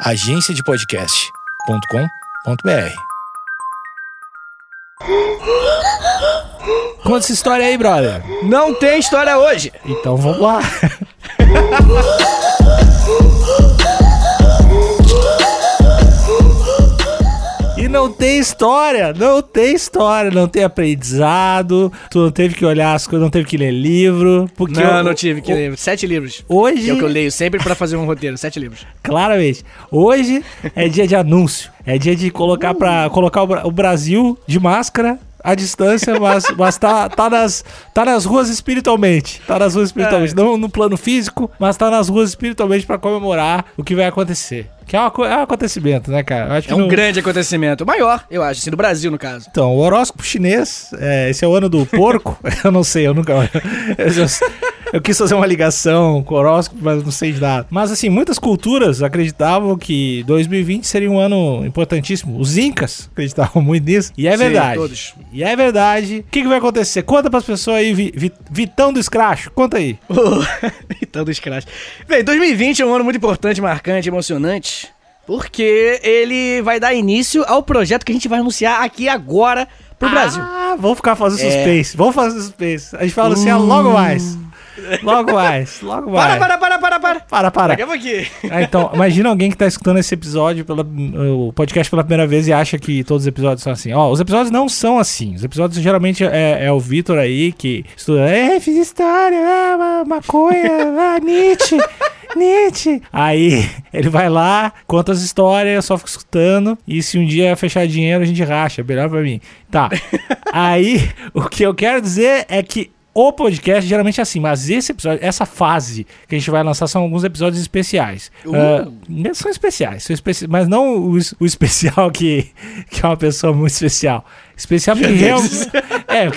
agenciadepodcast.com.br. Conta essa história aí, brother. Não tem história hoje. Então vamos lá. não tem história, não tem história, não tem aprendizado, tu não teve que olhar as coisas, não teve que ler livro. Porque Não, eu- não tive que ler. Sete livros. Hoje, Que é o que eu leio sempre pra fazer um roteiro. Sete livros. claramente, hoje é dia de anúncio, é dia de colocar para colocar o, Bra- o Brasil de máscara à distância, mas, mas tá, tá, nas, tá nas ruas espiritualmente. Tá nas ruas espiritualmente. Não no plano físico, mas tá nas ruas espiritualmente pra comemorar o que vai acontecer. Que é, co- é um aconteceu né, cara? É um no- grande acontecimento. Maior, eu acho, assim, do Brasil, no caso. Então, o horóscopo chinês, é, esse é o ano do porco. eu não sei, eu nunca. Eu, eu- eu quis fazer uma ligação com o horóscopo, mas não sei de nada. Mas, assim, muitas culturas acreditavam que 2020 seria um ano importantíssimo. Os Incas acreditavam muito nisso. E é Sim, verdade. todos. E é verdade. O que, que vai acontecer? Conta pras pessoas aí, Vi- Vi- Vitão do Scratch. Conta aí. então, dos crash. Bem, 2020 é um ano muito importante, marcante, emocionante. Porque ele vai dar início ao projeto que a gente vai anunciar aqui agora pro Brasil. Ah, vamos ficar fazendo É. suspense. Vamos fazer suspense. A gente fala assim, ah, logo mais. Logo mais. Logo mais. Para, para, para, para, para. Para, para. Aqui. Ah, então, imagina alguém que tá escutando esse episódio, pela, o podcast pela primeira vez e acha que todos os episódios são assim. Ó, os episódios não são assim. Os episódios geralmente é, é o Vitor aí que estuda. É, fiz história, ah, ma- maconha, ah, Nietzsche. Nietzsche. Aí ele vai lá, conta as histórias, eu só fico escutando. E se um dia fechar dinheiro, a gente racha. Melhor pra mim. Tá. Aí, o que eu quero dizer é que o podcast geralmente é assim, mas esse episódio, essa fase que a gente vai lançar são alguns episódios especiais. Uh. Ah, são especiais, são especi mas não o, o especial que, que é uma pessoa muito especial. Especial porque realmente. É,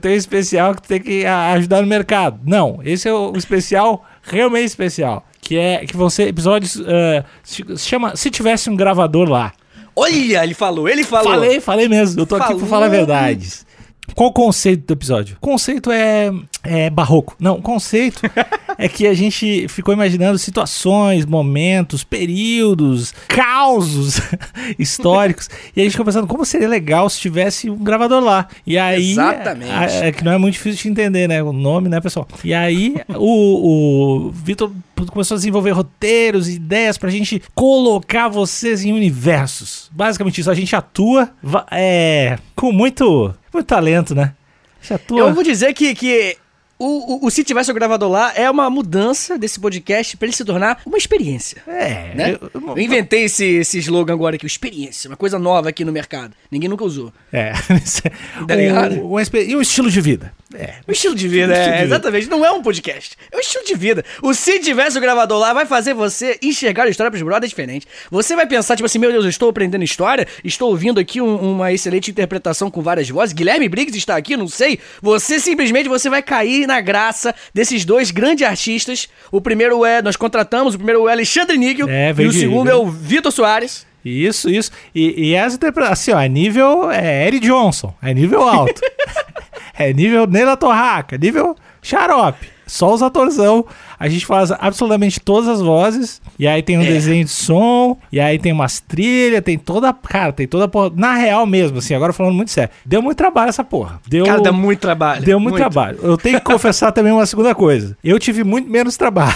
tem um especial que tem que ajudar no mercado. Não, esse é o, especial realmente especial. Que é que vão ser episódios. ah, se se chama Se Tivesse um Gravador lá. Olha, ele falou, ele falou. Falei, falei mesmo. Eu tô aqui Falou. pra falar verdades. Qual o conceito do episódio? O conceito é, é barroco. Não, o conceito é que a gente ficou imaginando situações, momentos, períodos, causos históricos. E a gente ficou pensando como seria legal se tivesse um gravador lá. E aí. Exatamente. a- É, que não é muito difícil de entender, né? O nome, né, pessoal? E aí o, o Vitor começou a desenvolver roteiros, ideias pra gente colocar vocês em universos. Basicamente isso. A gente atua é, com muito, muito talento, né? A gente atua. Eu vou dizer que, que o, o, o Se Tivesse o Gravador Lá é uma mudança desse podcast pra ele se tornar uma experiência. É, Né? eu- eu- Eu inventei esse, esse slogan agora aqui, o experiência, uma coisa nova aqui no mercado. Ninguém nunca usou. É. Tá ligado? O- experi- e o estilo de vida. É. O estilo de vida, Estilo de é, vida. exatamente. Não é um podcast. É um estilo de vida. O Se Tivesse o Gravador Lá vai fazer você enxergar a história pros brothers diferente. Você vai pensar, tipo assim, meu Deus, eu estou aprendendo história, estou ouvindo aqui um- uma excelente interpretação com várias vozes. Guilherme Briggs está aqui, não sei. Você simplesmente você vai cair na graça desses dois grandes artistas. O primeiro é, nós contratamos, o primeiro é o Alexandre Níquel É, e o segundo é o Vitor Soares. Isso, isso. E, e as interpretações, assim, ó, é nível é Eric Johnson, é nível alto. é nível Neila Torraca, nível xarope. Só os atorzão. A gente faz absolutamente todas as vozes. E aí tem um desenho de som. E aí tem umas trilhas. Tem toda. Cara, tem toda a porra. Na real mesmo, assim, agora falando muito sério. Deu muito trabalho essa porra. Deu, Cara, dá muito trabalho. Deu muito, trabalho. Eu tenho que confessar também uma segunda coisa. Eu tive muito menos trabalho.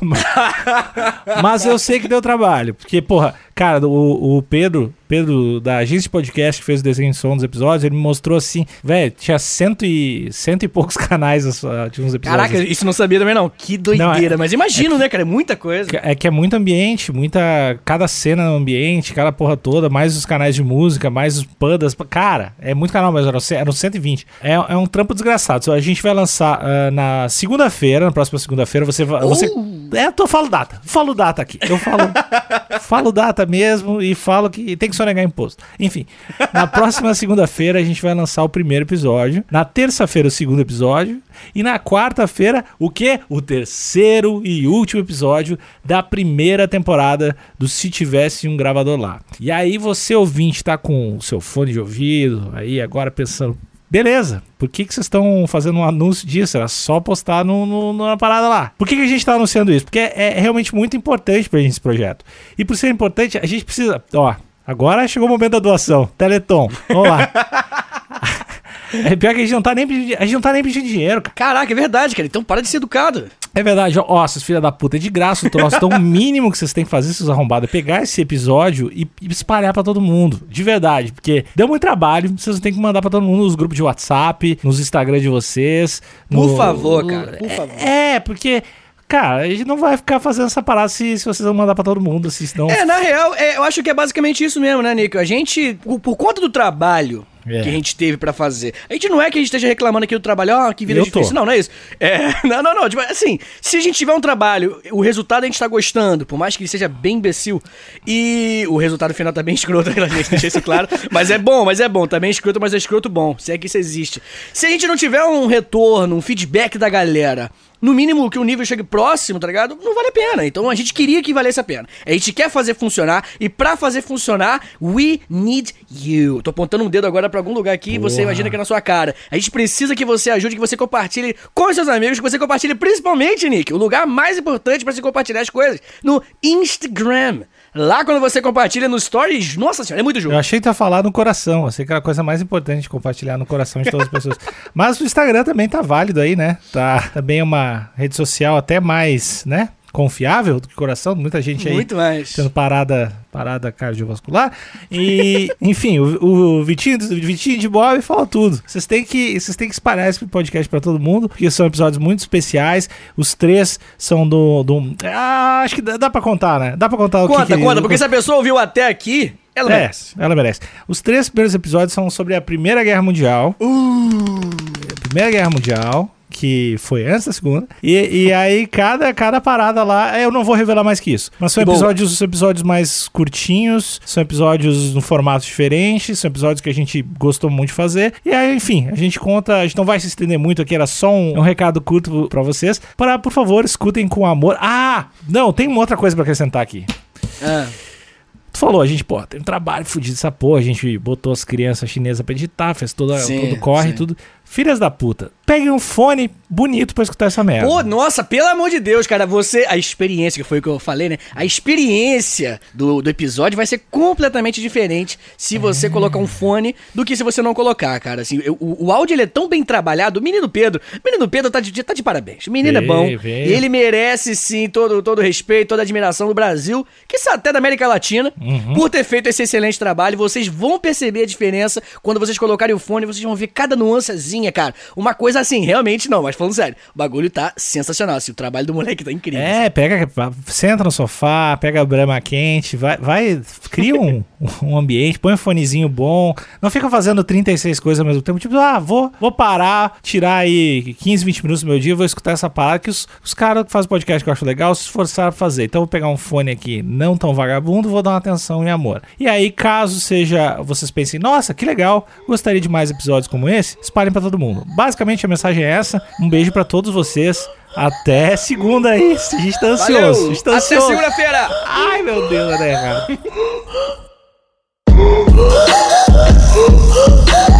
Mas eu sei que deu trabalho. Porque, porra, cara, o, o Pedro, Pedro da agência de podcast que fez o desenho de som dos episódios, ele me mostrou assim, velho, tinha cento e, cento e poucos canais uh, de uns episódios. Caraca, isso não sabia também não. Que doideira. Não, é- Mas imagino, né, cara? É muita coisa. É que é muito ambiente, muita. Cada cena no ambiente, cada porra toda, mais os canais de música, mais os pandas. Cara, é muito canal, mas eram, eram 120. É, é um trampo desgraçado. A gente vai lançar ah, na segunda-feira, na próxima segunda-feira, você vai. Você, é, eu tô, falo data. Falo data aqui. Eu falo. falo data mesmo e falo que tem que sonegar imposto. Enfim, na próxima segunda-feira a gente vai lançar o primeiro episódio. Na terça-feira, o segundo episódio. E na quarta-feira, o quê? O terceiro e último episódio da primeira temporada do Se Tivesse um Gravador Lá. E aí você, ouvinte, tá com o seu fone de ouvido, aí agora pensando. Beleza. Por que, que vocês estão fazendo um anúncio disso? Era só postar no, no- na parada lá. Por que, que a gente tá anunciando isso? Porque é, é realmente muito importante pra gente esse projeto. E por ser importante, a gente precisa. Ó, agora chegou o momento da doação. Teleton. Vamos lá. É pior que a gente não tá nem pedindo, a gente não tá nem pedindo dinheiro, cara. Caraca, é verdade, cara. Então para de ser educado. É verdade, ó, ó, seus filha da puta, é de graça o troço. Então o mínimo que vocês têm que fazer, seus arrombados, é pegar esse episódio e, e espalhar pra todo mundo. De verdade, porque deu muito trabalho, vocês têm que mandar pra todo mundo nos grupos de WhatsApp, nos Instagram de vocês. Por no- favor, cara, por favor. É, porque, cara, a gente não vai ficar fazendo essa parada se, se vocês vão mandar pra todo mundo, se senão... É, na real, é, eu acho que é basicamente isso mesmo, né, Nico? A gente, por, por conta do trabalho É. que a gente teve pra fazer, a gente não é que a gente esteja reclamando aqui do trabalho, ó, que vida Eu tô. difícil. Não, não é isso. É, não, não, não. Tipo, assim, se a gente tiver um trabalho, o resultado a gente tá gostando, por mais que ele seja bem imbecil, e o resultado final tá bem escroto, a gente deixa isso claro. Mas é bom, mas é bom. Também é escroto, mas é escroto bom. Se é que isso existe. Se a gente não tiver um retorno, um feedback da galera, no mínimo que o nível chegue próximo, tá ligado? Não vale a pena. Então a gente queria que valesse a pena. A gente quer fazer funcionar e pra fazer funcionar, we need you. Tô apontando um dedo agora pra algum lugar aqui e você Porra. imagina que é na sua cara. A gente precisa que você ajude, que você compartilhe com os seus amigos, que você compartilhe principalmente, Nick, o lugar mais importante pra se compartilhar as coisas, no Instagram. Lá quando você compartilha nos stories, nossa senhora, é muito jogo. Eu achei que ia falar no coração. Sei que era a coisa mais importante compartilhar no coração de todas as pessoas. Mas o Instagram também tá válido aí, né? Tá também uma rede social até mais, né? Confiável do que o coração. Muita gente aí Muito mais. tendo parada, parada cardiovascular. E, enfim, o, o Vitinho, o Vitinho de Bob fala tudo. Vocês têm que, vocês têm que espalhar esse podcast pra todo mundo, porque são episódios muito especiais. Os três são do. do ah, acho que dá, dá pra contar, né? Dá pra contar o que Conta, que conta, porque se a pessoa ouviu até aqui, ela é, merece. ela merece. Os três primeiros episódios são sobre a Primeira Guerra Mundial. A Primeira Guerra Mundial, que foi antes da Segunda. E, e aí, cada, cada parada lá, eu não vou revelar mais que isso. Mas são episódios, são episódios mais curtinhos, são episódios no formato diferente, são episódios que a gente gostou muito de fazer. E aí, enfim, a gente conta, a gente não vai se estender muito aqui, era só um, um recado curto pra vocês. Para, por favor, escutem com amor. Ah, não, tem uma outra coisa pra acrescentar aqui. Ah. Tu falou, a gente, pô, tem um trabalho fudido essa porra, a gente botou as crianças chinesas pra editar, fez toda, Sim, todo corre, sim. tudo. Filhas da puta, peguem um fone bonito pra escutar essa merda. Pô, nossa, pelo amor de Deus, cara, você. A experiência, que foi o que eu falei, né? A experiência do, do episódio vai ser completamente diferente se você colocar um fone do que se você não colocar, cara. Assim, eu- o, o áudio ele é tão bem trabalhado. O menino Pedro, menino Pedro tá de, tá de parabéns. O menino é bom. E ele merece, sim, todo, todo o respeito, toda a admiração do Brasil, que até da América Latina, Uhum. por ter feito esse excelente trabalho. Vocês vão perceber a diferença quando vocês colocarem o fone, vocês vão ver cada nuancezinha, cara. Uma coisa assim, realmente não, mas falando sério, o bagulho tá sensacional. Assim, o trabalho do moleque tá incrível. É, pega, senta no sofá, pega a brama quente, vai, vai cria um, um ambiente, põe um fonezinho bom, não fica fazendo 36 coisas ao mesmo tempo, tipo, ah, vou, vou parar, tirar aí 15, 20 minutos do meu dia, vou escutar essa parada que os, os caras que fazem podcast que eu acho legal se esforçaram pra fazer. Então vou pegar um fone aqui não tão vagabundo, vou dar uma atenção e amor. E aí, caso seja, vocês pensem, nossa, que legal, gostaria de mais episódios como esse, espalhem pra todo mundo. Basicamente a mensagem é essa, um beijo pra todos vocês. Até segunda aí. A gente tá ansioso. Valeu! tá Até segunda-feira! Ai, meu Deus, dar errado.